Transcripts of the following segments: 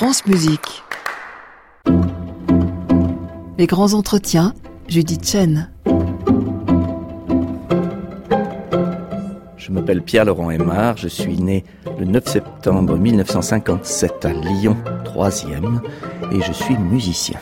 France Musique. Les grands entretiens, Judith Chen. Je m'appelle Pierre-Laurent Aymar, je suis né le 9 septembre 1957 à Lyon, 3e, et je suis musicien.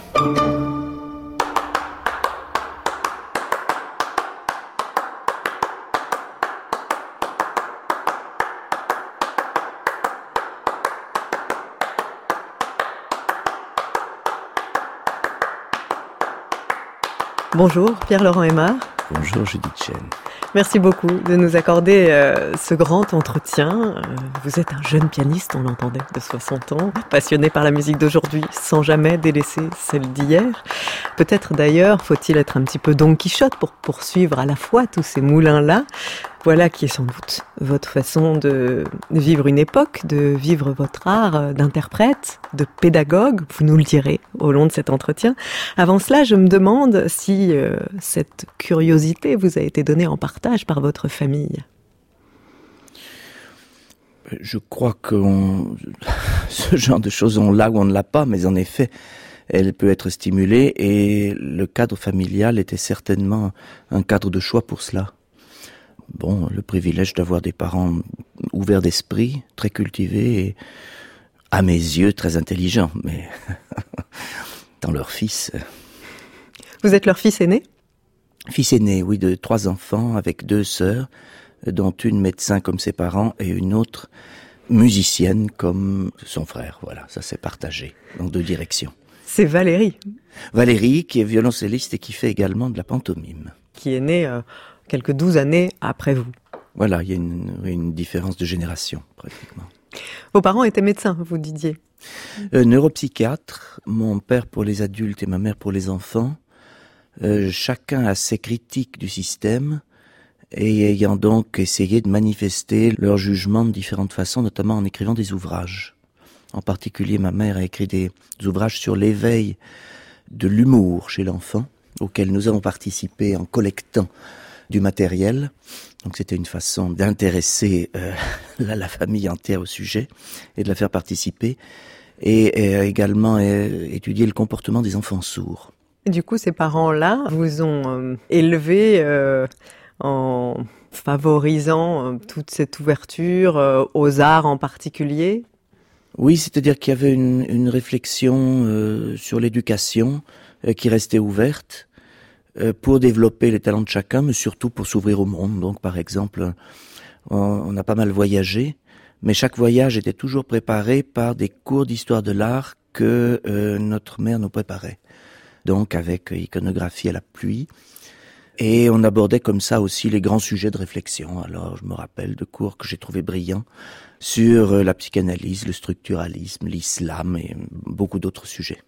Bonjour Pierre-Laurent Aymar. Bonjour Judith Chen. Merci beaucoup de nous accorder euh, ce grand entretien. Euh, vous êtes un jeune pianiste, on l'entendait, de 60 ans, passionné par la musique d'aujourd'hui, sans jamais délaisser celle d'hier. Peut-être d'ailleurs faut-il être un petit peu Don Quichotte pour poursuivre à la fois tous ces moulins-là. Voilà qui est sans doute votre façon de vivre une époque, de vivre votre art euh, d'interprète, de pédagogue, vous nous le direz au long de cet entretien. Avant cela, je me demande si cette curiosité vous a été donnée en partie par votre famille Je crois que ce genre de choses, on l'a ou on ne l'a pas, mais en effet, elle peut être stimulée et le cadre familial était certainement un cadre de choix pour cela. Bon, le privilège d'avoir des parents ouverts d'esprit, très cultivés et, à mes yeux, très intelligents, mais dans leur fils. Vous êtes leur fils aîné? Fils aîné, oui, de trois enfants avec deux sœurs, dont une médecin comme ses parents et une autre musicienne comme son frère. Voilà, ça s'est partagé dans deux directions. C'est Valérie. Valérie, qui est violoncelliste et qui fait également de la pantomime. Qui est née euh, quelques douze années après vous. Voilà, il y a une, différence de génération, pratiquement. Vos parents étaient médecins, vous disiez euh, Neuropsychiatre, mon père pour les adultes et ma mère pour les enfants. Euh, chacun a ses critiques du système et ayant donc essayé de manifester leur jugement de différentes façons, notamment en écrivant des ouvrages. En particulier, ma mère a écrit des ouvrages sur l'éveil de l'humour chez l'enfant, auquel nous avons participé en collectant du matériel. Donc c'était une façon d'intéresser euh, la, famille entière au sujet et de la faire participer, et, également euh, étudier le comportement des enfants sourds. Du coup, ces parents-là vous ont euh, élevé en favorisant toute cette ouverture aux arts en particulier? Oui, c'est-à-dire qu'il y avait une, réflexion sur l'éducation qui restait ouverte pour développer les talents de chacun, mais surtout pour s'ouvrir au monde. Donc, par exemple, on a pas mal voyagé, mais chaque voyage était toujours préparé par des cours d'histoire de l'art que notre mère nous préparait donc avec iconographie à la pluie. Et on abordait comme ça aussi les grands sujets de réflexion. Alors je me rappelle de cours que j'ai trouvé brillants sur la psychanalyse, le structuralisme, l'islam et beaucoup d'autres sujets.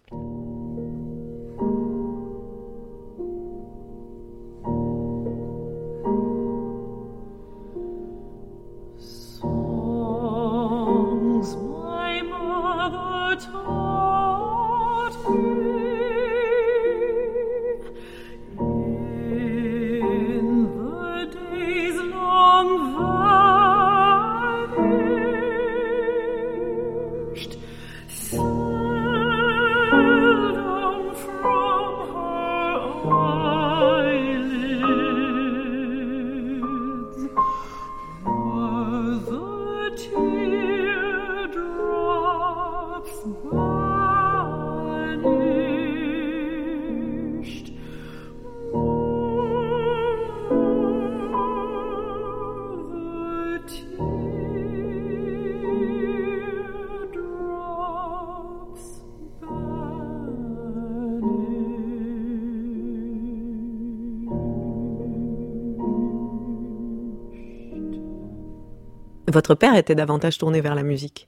Votre père était davantage tourné vers la musique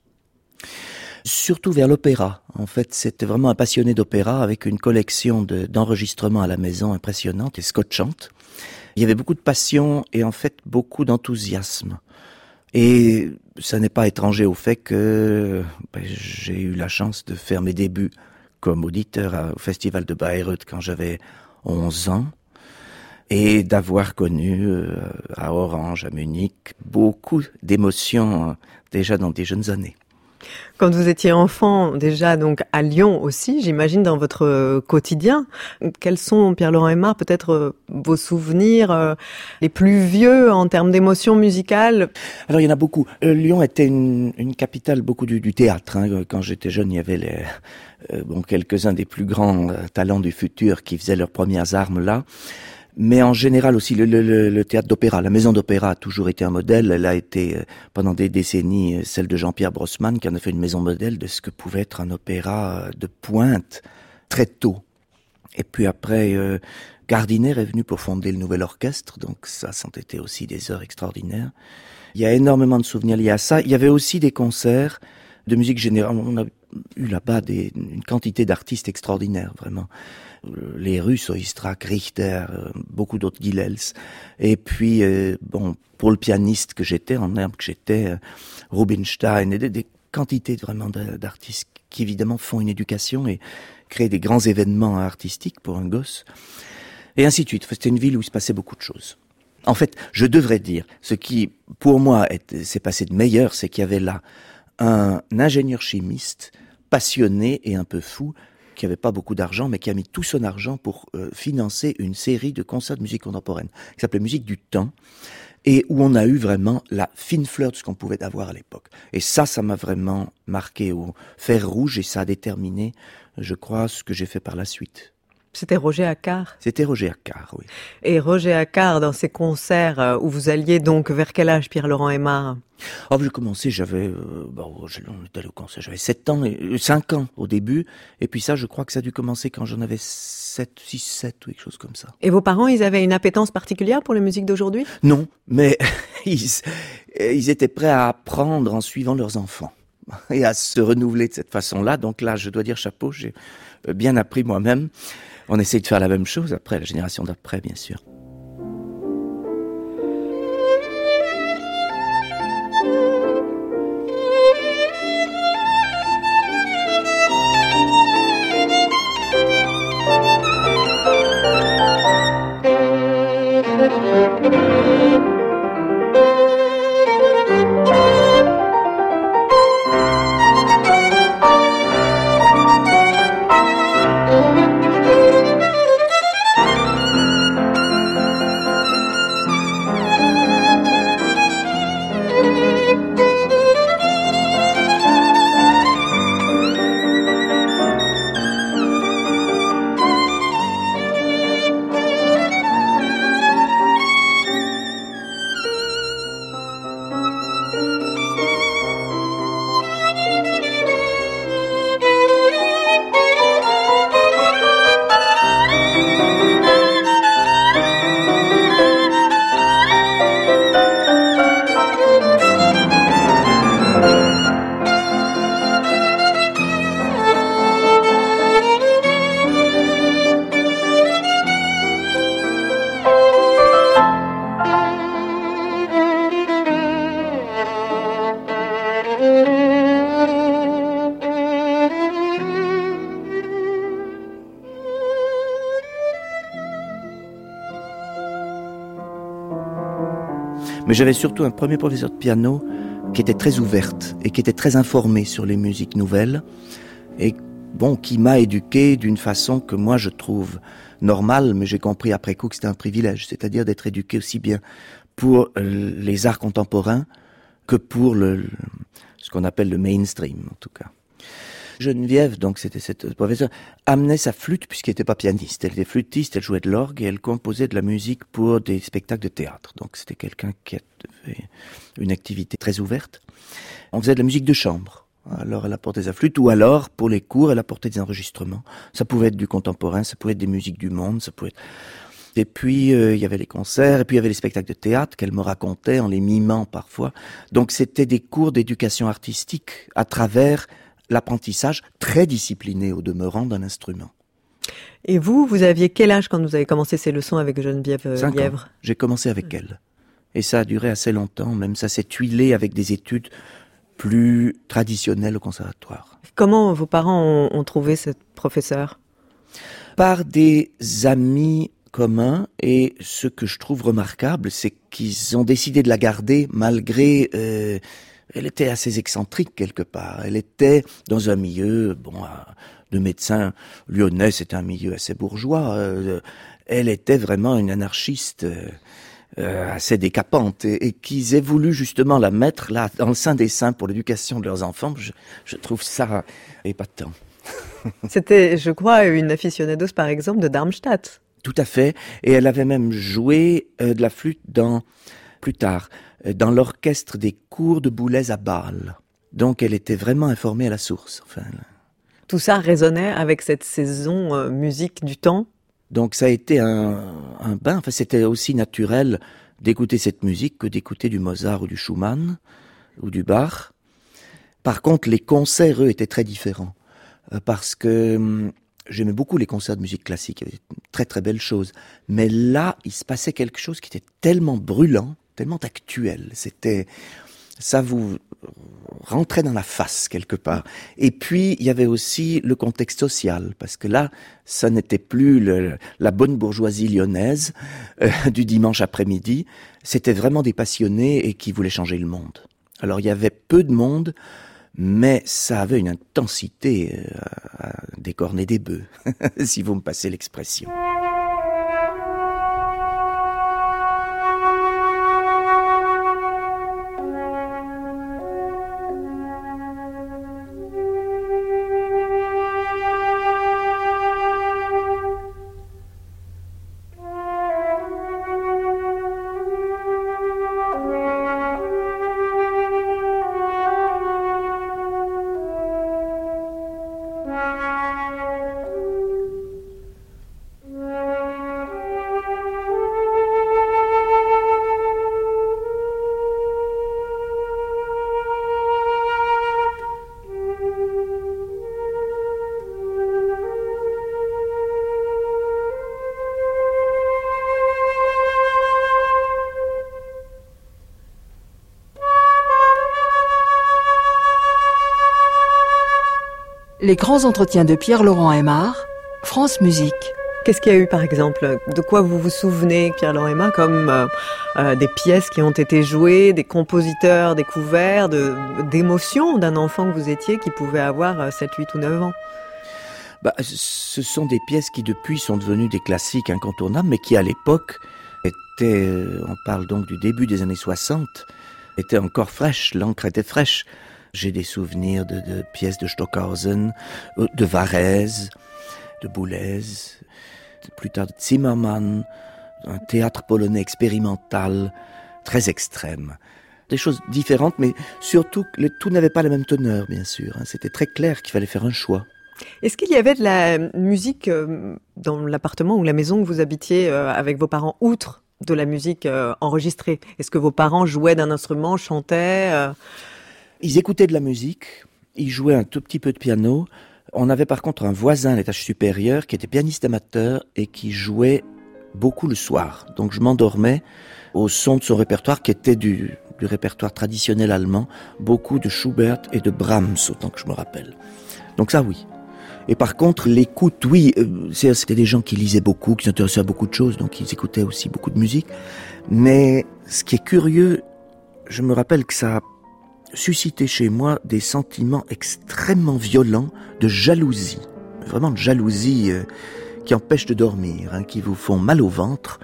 surtout vers l'opéra. En fait, c'était vraiment un passionné d'opéra avec une collection d'enregistrements à la maison impressionnante et scotchante. Il y avait beaucoup de passion et en fait beaucoup d'enthousiasme. Et ça n'est pas étranger au fait que ben, j'ai eu la chance de faire mes débuts comme auditeur au Festival de Bayreuth quand j'avais 11 ans et d'avoir connu euh, à Orange, à Munich, beaucoup d'émotions euh, déjà dans des jeunes années. Quand vous étiez enfant, déjà donc à Lyon aussi, j'imagine dans votre euh, quotidien, quels sont, Pierre-Laurent Aymar, peut-être euh, vos souvenirs euh, les plus vieux en termes d'émotions musicales? Alors il y en a beaucoup. Lyon était une, une, capitale beaucoup du, du théâtre. Hein. Quand j'étais jeune, il y avait les, bon, quelques-uns des plus grands talents du futur qui faisaient leurs premières armes là mais en général aussi le, le, le théâtre d'opéra. La maison d'opéra a toujours été un modèle. Elle a été euh, pendant des décennies euh, celle de Jean-Pierre Brossman qui en a fait une maison modèle de ce que pouvait être un opéra euh, de pointe très tôt. Et puis après, Gardiner est venu pour fonder le nouvel orchestre, donc ça, été aussi des heures extraordinaires. Il y a énormément de souvenirs liés à ça. Il y avait aussi des concerts de musique générale. On a eu là-bas une quantité d'artistes extraordinaires, vraiment les Russes, Oistrakh, Richter, euh, beaucoup d'autres Gilels. Et puis, euh, bon, pour le pianiste que j'étais, en herbe que j'étais, euh, Rubinstein, et des, quantités vraiment d'artistes qui évidemment font une éducation et créent des grands événements artistiques pour un gosse. Et ainsi de suite. C'était une ville où il se passait beaucoup de choses. En fait, je devrais dire, ce qui, pour moi, s'est passé de meilleur, c'est qu'il y avait là un ingénieur chimiste passionné et un peu fou qui n'avait pas beaucoup d'argent, mais qui a mis tout son argent pour euh, financer une série de concerts de musique contemporaine, qui s'appelait Musique du Temps, et où on a eu vraiment la fine fleur de ce qu'on pouvait avoir à l'époque. Et ça, ça m'a vraiment marqué au fer rouge, et ça a déterminé, je crois, ce que j'ai fait par la suite. C'était Roger Accard C'était Roger Accard, oui. Et Roger Accard, dans ses concerts euh, où vous alliez donc vers quel âge, Pierre-Laurent Aymar? Oh, j'ai commencé, j'avais, euh, bon, on était allé au concert, j'avais 7 ans, et, 5 euh, ans au début, et puis ça, je crois que ça a dû commencer quand j'en avais 7, 6, 7 ou quelque chose comme ça. Et vos parents, ils avaient une appétence particulière pour la musique d'aujourd'hui? Non, mais ils, ils étaient prêts à apprendre en suivant leurs enfants et à se renouveler de cette façon-là. Donc là, je dois dire chapeau, j'ai bien appris moi-même. On essaye de faire la même chose après, la génération d'après, bien sûr. Mais j'avais surtout un premier professeur de piano qui était très ouverte et qui était très informée sur les musiques nouvelles et bon, qui m'a éduqué d'une façon que moi je trouve normale, mais j'ai compris après coup que c'était un privilège, c'est-à-dire d'être éduqué aussi bien pour les arts contemporains que pour le, ce qu'on appelle le mainstream en tout cas. Geneviève, donc c'était cette professeure, amenait sa flûte puisqu'elle n'était pas pianiste. Elle était flûtiste, elle jouait de l'orgue et elle composait de la musique pour des spectacles de théâtre. Donc c'était quelqu'un qui avait une activité très ouverte. On faisait de la musique de chambre. Alors elle apportait sa flûte, ou alors pour les cours, elle apportait des enregistrements. Ça pouvait être du contemporain, ça pouvait être des musiques du monde, ça pouvait être... Et puis euh, il y avait les concerts, et puis il y avait les spectacles de théâtre qu'elle me racontait en les mimant parfois. Donc c'était des cours d'éducation artistique à travers l'apprentissage très discipliné au demeurant d'un instrument. Et vous, vous aviez quel âge quand vous avez commencé ces leçons avec Geneviève euh, Lièvre? J'ai commencé avec elle. Et ça a duré assez longtemps, même ça s'est tuilé avec des études plus traditionnelles au conservatoire. Comment vos parents ont, trouvé cette professeure Par des amis communs et ce que je trouve remarquable, c'est qu'ils ont décidé de la garder malgré euh, elle était assez excentrique quelque part. Elle était dans un milieu, bon, de médecins lyonnais, c'était un milieu assez bourgeois. elle était vraiment une anarchiste. Euh, assez décapante et, et qu'ils aient voulu justement la mettre là dans le sein des saints pour l'éducation de leurs enfants, je, je trouve ça épatant. C'était, je crois, une aficionados par exemple de Darmstadt. Tout à fait, et elle avait même joué euh, de la flûte dans plus tard euh, dans l'orchestre des cours de Boulez à Bâle. Donc elle était vraiment informée à la source. Enfin, Tout ça résonnait avec cette saison euh, musique du temps donc ça a été un, un bain, enfin c'était aussi naturel d'écouter cette musique que d'écouter du Mozart ou du Schumann ou du Bach. Par contre, les concerts, eux, étaient très différents. Euh, parce que hum, j'aimais beaucoup les concerts de musique classique, il y avait très très belles choses. Mais là, il se passait quelque chose qui était tellement brûlant, tellement actuel. C'était, ça vous rentrait dans la face quelque part. Et puis il y avait aussi le contexte social, parce que là, ça n'était plus le, la bonne bourgeoisie lyonnaise euh, du dimanche après-midi. C'était vraiment des passionnés et qui voulaient changer le monde. Alors il y avait peu de monde, mais ça avait une intensité euh, à décorner des bœufs, si vous me passez l'expression. Les grands entretiens de Pierre-Laurent Aymar, France Musique. Qu'est-ce qu'il y a eu par exemple? De quoi vous vous souvenez, Pierre-Laurent Aymar, comme euh, euh, des pièces qui ont été jouées, des compositeurs découverts, d'émotions d'un enfant que vous étiez qui pouvait avoir 7, euh, 8 ou 9 ans? Bah, Ce sont des pièces qui depuis sont devenues des classiques incontournables, mais qui à l'époque étaient, on parle donc du début des années 60, étaient encore fraîches, l'encre était fraîche. J'ai des souvenirs de, pièces de Stockhausen, euh, de Varese, de Boulez, plus tard de Zimmermann, un théâtre polonais expérimental très extrême. Des choses différentes, mais surtout, le tout n'avait pas la même teneur, bien sûr. Hein. C'était très clair qu'il fallait faire un choix. Est-ce qu'il y avait de la musique euh, dans l'appartement ou la maison que vous habitiez euh, avec vos parents, outre de la musique enregistrée? Est-ce que vos parents jouaient d'un instrument, chantaient ils écoutaient de la musique, ils jouaient un tout petit peu de piano. On avait par contre un voisin à l'étage supérieur qui était pianiste amateur et qui jouait beaucoup le soir. Donc je m'endormais au son de son répertoire qui était du, répertoire traditionnel allemand, beaucoup de Schubert et de Brahms, autant que je me rappelle. Donc ça oui. Et par contre, l'écoute, oui, euh, c'était des gens qui lisaient beaucoup, qui s'intéressaient à beaucoup de choses, donc ils écoutaient aussi beaucoup de musique. Mais ce qui est curieux, je me rappelle que ça a suscité chez moi des sentiments extrêmement violents de jalousie, vraiment de jalousie euh, qui empêche de dormir, hein, qui vous font mal au ventre,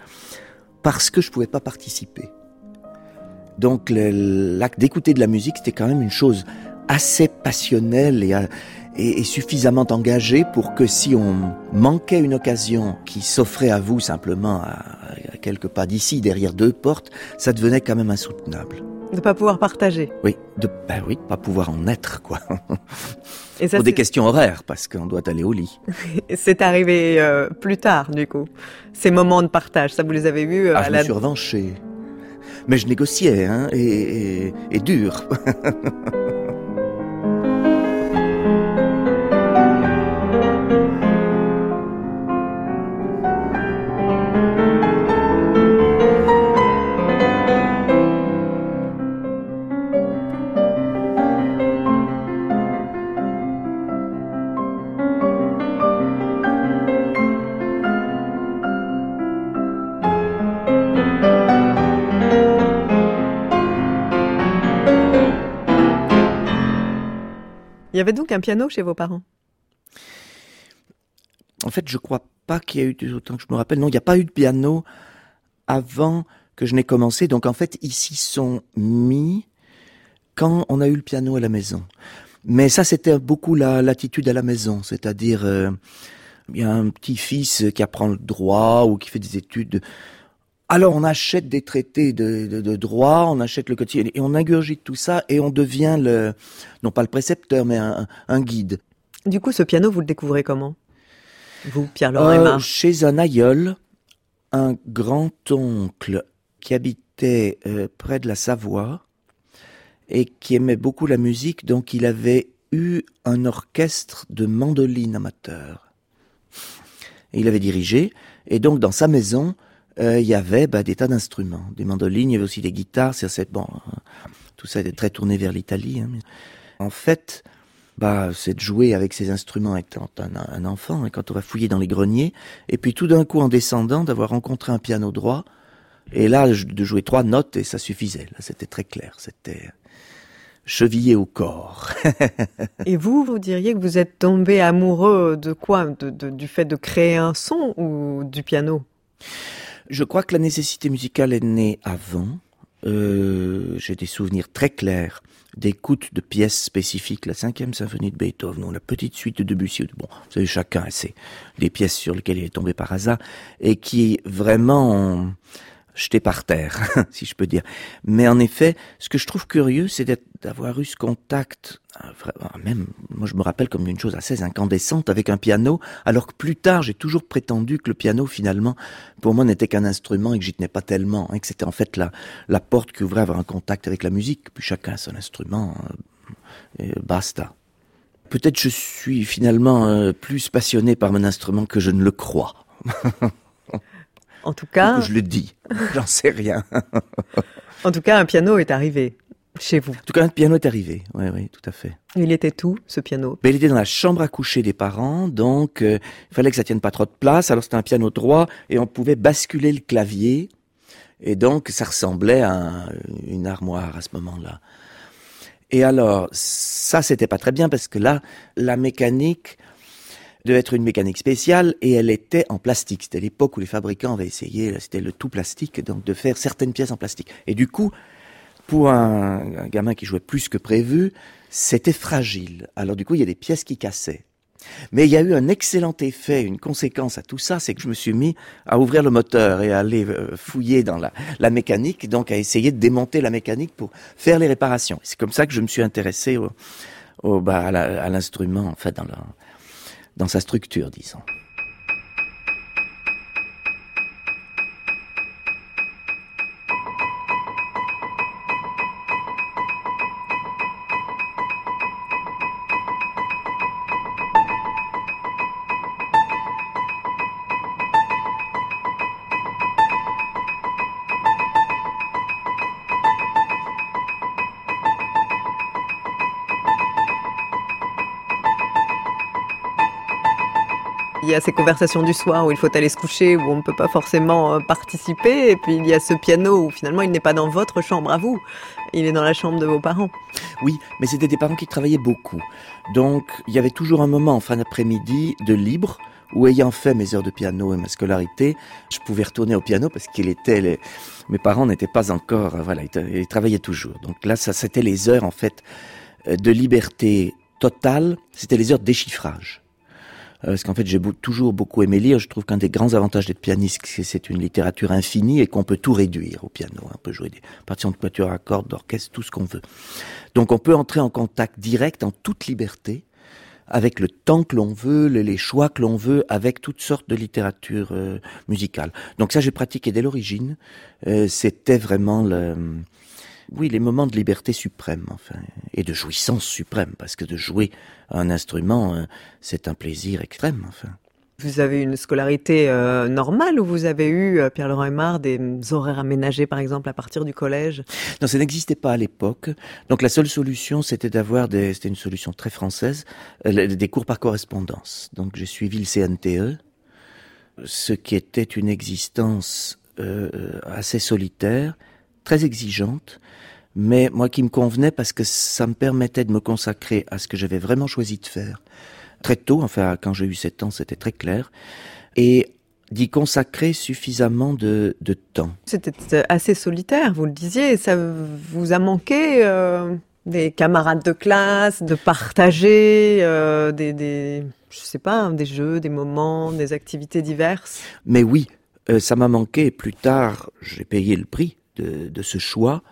parce que je pouvais pas participer. Donc l'acte d'écouter de la musique, c'était quand même une chose assez passionnelle et, et, suffisamment engagée pour que si on manquait une occasion qui s'offrait à vous simplement à quelques pas d'ici, derrière deux portes, ça devenait quand même insoutenable. De pas pouvoir partager. Oui, de ben oui, pas pouvoir en être quoi. Et ça, Pour des questions horaires parce qu'on doit aller au lit. c'est arrivé euh, plus tard du coup. Ces moments de partage, ça vous les avez vus euh, ah, à je la... me suis revanché. Mais je négociais hein, et, et, et dur. piano chez vos parents? En fait, je crois pas qu'il y a eu, autant que je me rappelle, non, il n'y a pas eu de piano avant que je n'ai commencé. Donc en fait, ils s'y sont mis quand on a eu le piano à la maison. Mais ça, c'était beaucoup l'attitude à la maison, c'est-à-dire euh, il y a un petit-fils qui apprend le droit ou qui fait des études. Alors on achète des traités de, droit, on achète le quotidien et on ingurgite tout ça et on devient le, non pas le précepteur, mais un, guide. Du coup, ce piano, vous le découvrez comment? Vous, Pierre-Laurent euh, Chez un aïeul, un grand-oncle qui habitait euh, près de la Savoie et qui aimait beaucoup la musique, donc il avait eu un orchestre de mandolines amateurs. Et il avait dirigé, et donc dans sa maison, il y avait bah, des tas d'instruments, des mandolines, il y avait aussi des guitares, c'est bon, tout ça était très tourné vers l'Italie. Hein. En fait, bah, c'est de jouer avec ces instruments étant un, un enfant, hein, quand on va fouiller dans les greniers, et puis tout d'un coup en descendant, d'avoir rencontré un piano droit, et là de jouer trois notes et ça suffisait. Là, c'était très clair, c'était chevillé au corps. Et vous, vous diriez que vous êtes tombé amoureux de quoi? Du fait de créer un son ou du piano? Je crois que la nécessité musicale est née avant. Euh, j'ai des souvenirs très clairs d'écoute de pièces spécifiques, la cinquième symphonie de Beethoven ou la petite suite de Debussy. Bon, vous savez, chacun a ses, des pièces sur lesquelles il est tombé par hasard et qui vraiment jeté par terre, si je peux dire. Mais en effet, ce que je trouve curieux, c'est d'avoir eu ce contact, même, moi je me rappelle comme une chose assez incandescente avec un piano, alors que plus tard j'ai toujours prétendu que le piano finalement, pour moi n'était qu'un instrument et que j'y tenais pas tellement, et hein, que c'était en fait la, la porte qui ouvrait à avoir un contact avec la musique, puis chacun a son instrument, euh, et basta. Peut-être je suis finalement euh, plus passionné par mon instrument que je ne le crois. En tout cas. je le dis. J'en sais rien. en tout cas, un piano est arrivé chez vous. En tout cas, un piano est arrivé. Oui, oui, tout à fait. Il était où, ce piano? Ben, Il était dans la chambre à coucher des parents, donc euh, il fallait que ça tienne pas trop de place. Alors c'était un piano droit et on pouvait basculer le clavier. Et donc ça ressemblait à une armoire à ce moment-là. Et alors, ça, c'était pas très bien parce que là, la mécanique, devait être une mécanique spéciale et elle était en plastique. C'était l'époque où les fabricants avaient essayé, c'était le tout plastique, donc de faire certaines pièces en plastique. Et du coup, pour un, gamin qui jouait plus que prévu, c'était fragile. Alors du coup, il y a des pièces qui cassaient. Mais il y a eu un excellent effet, une conséquence à tout ça, c'est que je me suis mis à ouvrir le moteur et à aller euh, fouiller dans la, la mécanique, donc à essayer de démonter la mécanique pour faire les réparations. C'est comme ça que je me suis intéressé au, au bah, à l'instrument, en fait, dans le, dans sa structure, disons. Ces conversations du soir où il faut aller se coucher, où on ne peut pas forcément euh, participer. Et puis il y a ce piano où finalement il n'est pas dans votre chambre à vous, il est dans la chambre de vos parents. Oui, mais c'était des parents qui travaillaient beaucoup. Donc il y avait toujours un moment en fin d'après-midi de libre où ayant fait mes heures de piano et ma scolarité, je pouvais retourner au piano parce qu'il était mes parents n'étaient pas encore euh, voilà, ils travaillaient toujours. Donc là ça c'était les heures en fait euh, de liberté totale, c'était les heures de déchiffrage. Euh, parce qu'en fait j'ai toujours beaucoup aimé lire. Je trouve qu'un des grands avantages d'être pianiste, c'est c'est une littérature infinie et qu'on peut tout réduire au piano. On peut jouer des partitions de quatuor à cordes, d'orchestre, tout ce qu'on veut. Donc on peut entrer en contact direct, en toute liberté, avec le temps que l'on veut, les choix que l'on veut, avec toutes sortes de littérature euh, musicale. Donc ça j'ai pratiqué dès l'origine. Euh, C'était vraiment le oui, les moments de liberté suprême, enfin, et de jouissance suprême, parce que de jouer un instrument, euh, c'est un plaisir extrême, enfin. Vous avez une scolarité euh, normale ou vous avez eu, euh, Pierre-Laurent Aymar, des horaires aménagés, par exemple, à partir du collège? Non, ça n'existait pas à l'époque. Donc la seule solution, c'était d'avoir des, c'était une solution très française, des cours par correspondance. Donc j'ai suivi le CNTE, ce qui était une existence assez solitaire, très exigeante, mais moi qui me convenait parce que ça me permettait de me consacrer à ce que j'avais vraiment choisi de faire. Très tôt, enfin quand j'ai eu 7 ans, c'était très clair. Et d'y consacrer suffisamment de, de temps. C'était assez solitaire, vous le disiez, ça vous a manqué euh, des camarades de classe, de partager euh, des, des, je sais pas, des jeux, des moments, des activités diverses? Mais oui, euh, ça m'a manqué. Plus tard, j'ai payé le prix de, ce choix,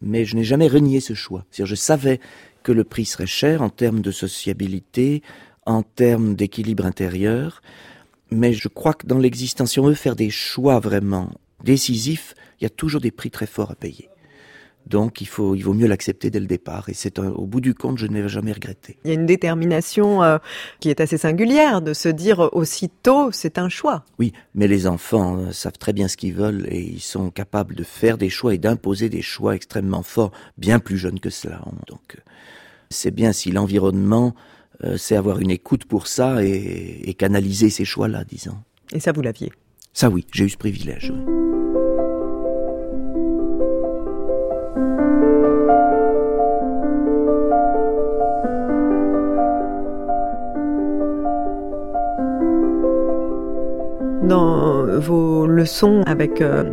mais je n'ai jamais renié ce choix. C'est-à-dire, je savais que le prix serait cher en termes de sociabilité, en termes d'équilibre intérieur, mais je crois que dans l'existence, si on veut faire des choix vraiment décisifs, il y a toujours des prix très forts à payer. Donc il faut, il vaut mieux l'accepter dès le départ. Et c'est au bout du compte, je ne l'ai jamais regretté. Il y a une détermination euh, qui est assez singulière de se dire aussitôt, c'est un choix. Oui, mais les enfants euh, savent très bien ce qu'ils veulent et ils sont capables de faire des choix et d'imposer des choix extrêmement forts, bien plus jeunes que cela. Donc euh, c'est bien si l'environnement euh, c'est avoir une écoute pour ça et, canaliser ces choix-là, disons. Et ça, vous l'aviez Ça, oui, j'ai eu ce privilège. Vos leçons avec euh,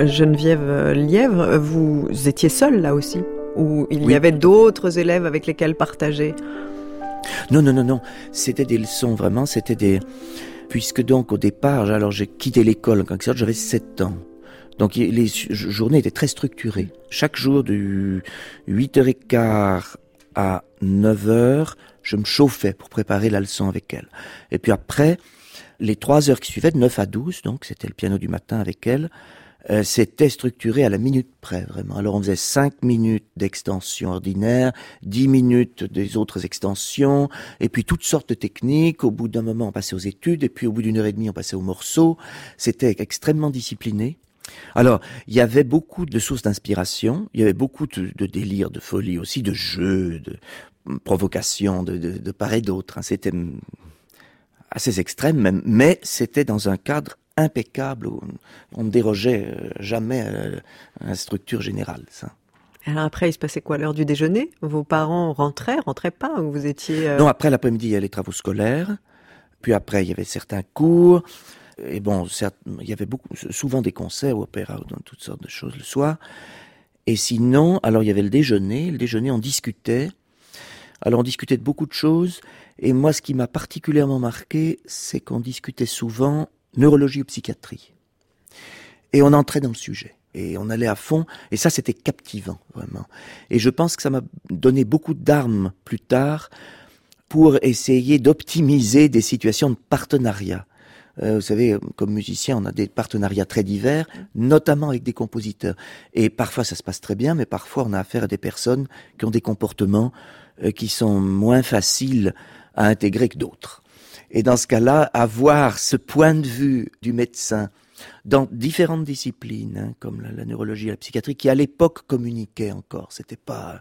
Geneviève Lièvre, vous étiez seul là aussi Ou il y avait d'autres élèves avec lesquels partager? Non, non, non, non. C'était des leçons vraiment, c'était des... Puisque donc au départ, alors j'ai quitté l'école quand j'avais 7 ans. Donc les journées étaient très structurées. Chaque jour de 8h15 à 9h, je me chauffais pour préparer la leçon avec elle. Et puis après, les 3 heures qui suivaient, de 9 à 12, donc c'était le piano du matin avec elle, euh, c'était structuré à la minute près, vraiment. Alors on faisait 5 minutes d'extension ordinaire, 10 minutes des autres extensions, et puis toutes sortes de techniques. Au bout d'un moment, on passait aux études, et puis au bout d'une heure et demie, on passait aux morceaux. C'était extrêmement discipliné. Alors, il y avait beaucoup de sources d'inspiration, il y avait beaucoup de, de délire, de folie aussi, de jeux, de provocation, de, de, de part et d'autre. Hein. C'était assez extrême même, mais c'était dans un cadre impeccable. On ne dérogeait euh, jamais à la structure générale. Ça. Alors après, il se passait quoi? L'heure du déjeuner? Vos parents rentraient, rentraient pas ou vous étiez euh, Non, après l'après-midi, il y a les travaux scolaires. Puis après, il y avait certains cours. Et bon, il y avait beaucoup, souvent des concerts opéra ou dans toutes sortes de choses le soir. Et sinon, alors il y avait le déjeuner. Le déjeuner, on discutait. Alors on discutait de beaucoup de choses. Et moi, ce qui m'a particulièrement marqué, c'est qu'on discutait souvent neurologie ou psychiatrie. Et on entrait dans le sujet. Et on allait à fond. Et ça, c'était captivant, vraiment. Et je pense que ça m'a donné beaucoup d'armes plus tard pour essayer d'optimiser des situations de partenariat. Euh, vous savez, comme musicien, on a des partenariats très divers, notamment avec des compositeurs. Et parfois, ça se passe très bien, mais parfois, on a affaire à des personnes qui ont des comportements qui sont moins faciles à intégrer que d'autres. Et dans ce cas-là, avoir ce point de vue du médecin dans différentes disciplines, hein, comme la, neurologie et la psychiatrie, qui à l'époque communiquaient encore. C'était pas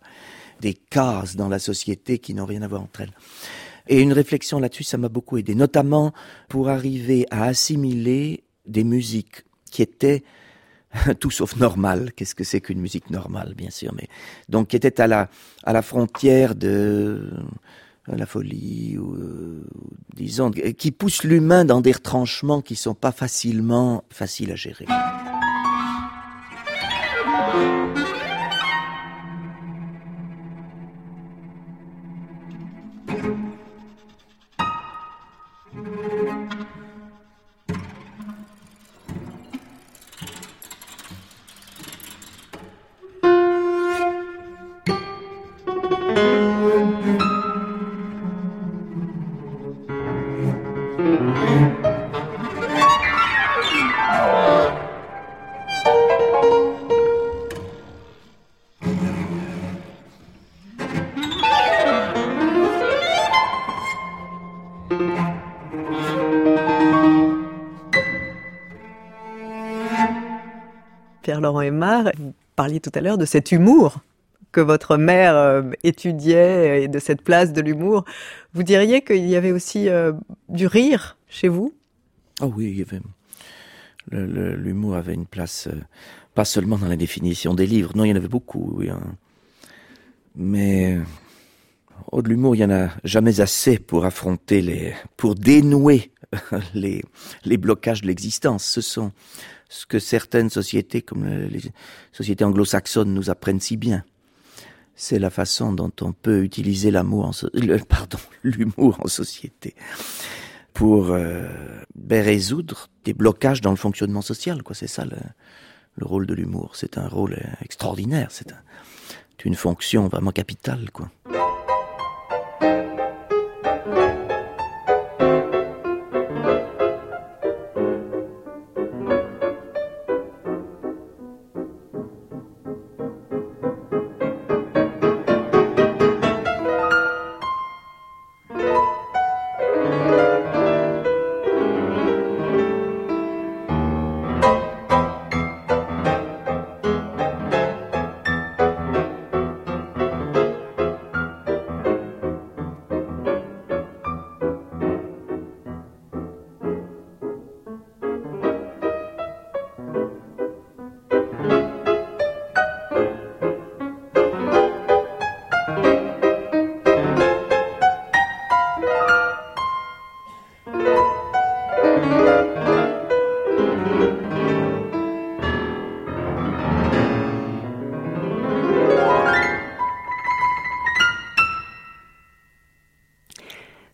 des cases dans la société qui n'ont rien à voir entre elles. Et une réflexion là-dessus, ça m'a beaucoup aidé, notamment pour arriver à assimiler des musiques qui étaient tout sauf normales. Qu'est-ce que c'est qu'une musique normale, bien sûr, mais donc qui étaient à la à la frontière de euh, la folie ou euh, disons qui pousse l'humain dans des retranchements qui sont pas facilement faciles à gérer. Pierre-Laurent Aymar, vous parliez tout à l'heure de cet humour que votre mère euh, étudiait et de cette place de l'humour. Vous diriez qu'il y avait aussi euh, du rire chez vous? Ah oui, il y avait l'humour avait une place euh, Pas seulement dans la définition des livres, non, il y en avait beaucoup, hein. mais au de l'humour, il y en a jamais assez pour affronter les, pour dénouer les, les blocages de l'existence. Ce sont ce que certaines sociétés, comme les sociétés anglo-saxonnes, nous apprennent si bien. C'est la façon dont on peut utiliser l'amour l'humour en société pour euh, ben, résoudre des blocages dans le fonctionnement social. Quoi, c'est ça le, le rôle de l'humour. C'est un rôle extraordinaire. C'est un, une fonction vraiment capitale, quoi.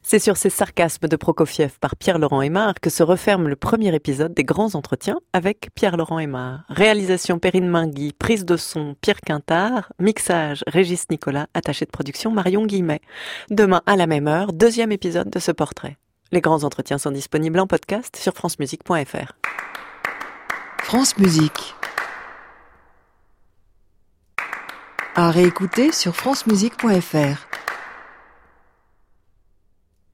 C'est sur ces sarcasmes de Prokofiev par Pierre-Laurent Aymar que se referme le premier épisode des grands entretiens avec Pierre-Laurent Aymar. Réalisation Perrine Mingui, prise de son Pierre Quintard, mixage Régis Nicolas, attaché de production Marion Guillemet. Demain à la même heure, deuxième épisode de ce portrait. Les grands entretiens sont disponibles en podcast sur francemusique.fr. France Musique. À réécouter sur francemusique.fr.